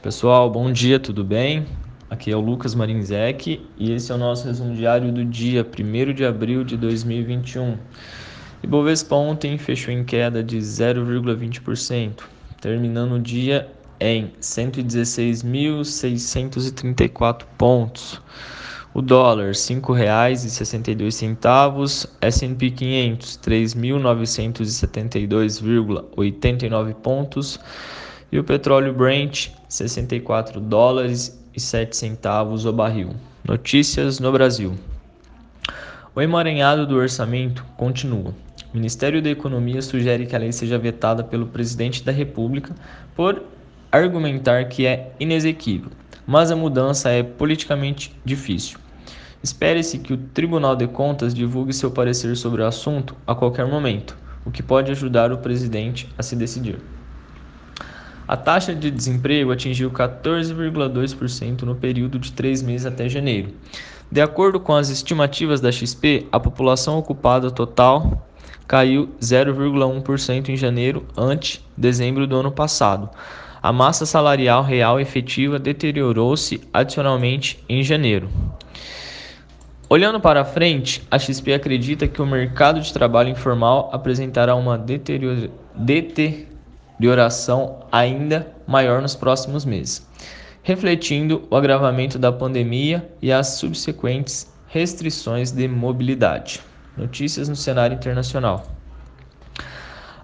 Pessoal, bom dia, tudo bem? Aqui é o Lucas Marinzec e esse é o nosso resumo diário do dia 1 de abril de 2021. Ibovespa ontem fechou em queda de 0,20%, terminando o dia em 116.634 pontos. O dólar R$ 5,62, S&P 500 3.972,89 pontos e o petróleo Brent 64 dólares e 7 centavos o barril. Notícias no Brasil. O emaranhado do orçamento continua. O Ministério da Economia sugere que a lei seja vetada pelo presidente da República por argumentar que é inexequível, mas a mudança é politicamente difícil. Espere-se que o Tribunal de Contas divulgue seu parecer sobre o assunto a qualquer momento, o que pode ajudar o presidente a se decidir. A taxa de desemprego atingiu 14,2% no período de três meses até janeiro. De acordo com as estimativas da XP, a população ocupada total caiu 0,1% em janeiro ante dezembro do ano passado. A massa salarial real efetiva deteriorou-se adicionalmente em janeiro. Olhando para frente, a XP acredita que o mercado de trabalho informal apresentará uma deterior deterioração ainda maior nos próximos meses, refletindo o agravamento da pandemia e as subsequentes restrições de mobilidade. Notícias no cenário internacional.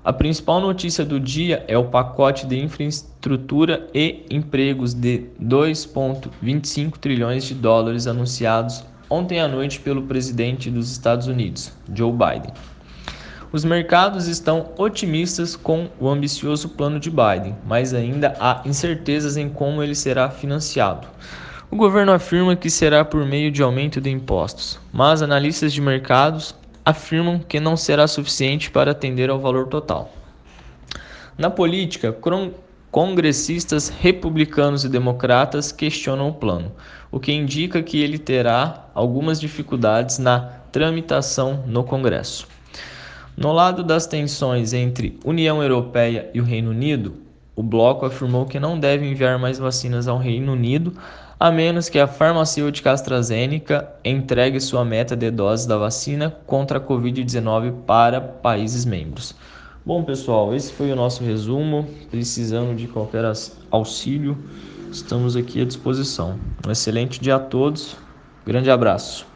A principal notícia do dia é o pacote de infraestrutura e empregos de 2,25 trilhões de dólares anunciados ontem à noite pelo presidente dos Estados Unidos, Joe Biden. Os mercados estão otimistas com o ambicioso plano de Biden, mas ainda há incertezas em como ele será financiado. O governo afirma que será por meio de aumento de impostos, mas analistas de mercados afirmam que não será suficiente para atender ao valor total. Na política, congressistas republicanos e democratas questionam o plano, o que indica que ele terá algumas dificuldades na tramitação no Congresso. No lado das tensões entre União Europeia e o Reino Unido, o bloco afirmou que não deve enviar mais vacinas ao Reino Unido, a menos que a farmacêutica AstraZeneca entregue sua meta de doses da vacina contra a Covid-19 para países membros. Bom, pessoal, esse foi o nosso resumo. Precisando de qualquer auxílio, estamos aqui à disposição. Um excelente dia a todos. Grande abraço.